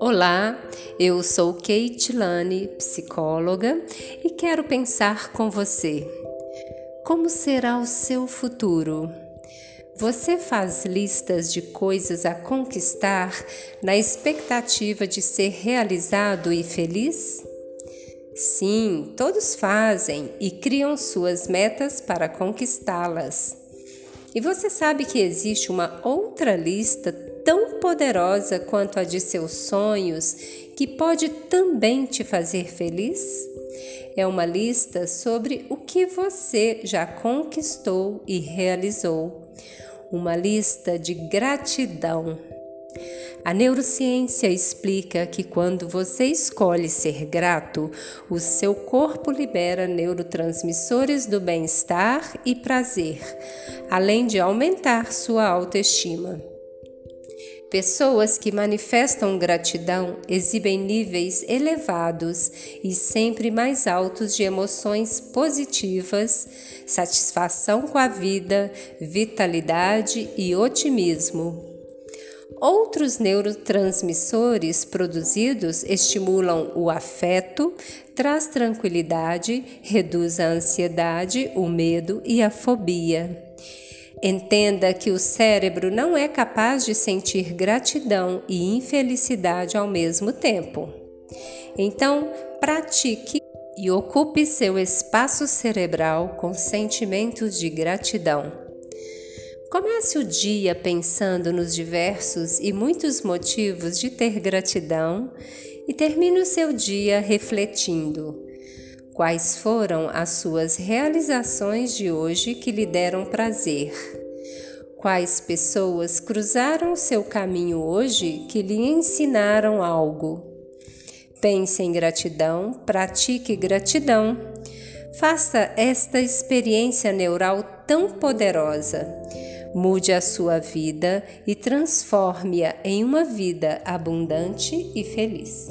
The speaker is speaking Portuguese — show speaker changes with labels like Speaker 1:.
Speaker 1: Olá, eu sou Kate Lane, psicóloga, e quero pensar com você. Como será o seu futuro? Você faz listas de coisas a conquistar na expectativa de ser realizado e feliz? Sim, todos fazem e criam suas metas para conquistá-las. E você sabe que existe uma outra lista tão poderosa quanto a de seus sonhos que pode também te fazer feliz? É uma lista sobre o que você já conquistou e realizou. Uma lista de gratidão. A neurociência explica que quando você escolhe ser grato, o seu corpo libera neurotransmissores do bem-estar e prazer, além de aumentar sua autoestima. Pessoas que manifestam gratidão exibem níveis elevados e sempre mais altos de emoções positivas, satisfação com a vida, vitalidade e otimismo. Outros neurotransmissores produzidos estimulam o afeto, traz tranquilidade, reduz a ansiedade, o medo e a fobia. Entenda que o cérebro não é capaz de sentir gratidão e infelicidade ao mesmo tempo. Então, pratique e ocupe seu espaço cerebral com sentimentos de gratidão. Comece o dia pensando nos diversos e muitos motivos de ter gratidão e termine o seu dia refletindo. Quais foram as suas realizações de hoje que lhe deram prazer? Quais pessoas cruzaram seu caminho hoje que lhe ensinaram algo? Pense em gratidão, pratique gratidão. Faça esta experiência neural tão poderosa. Mude a sua vida e transforme-a em uma vida abundante e feliz.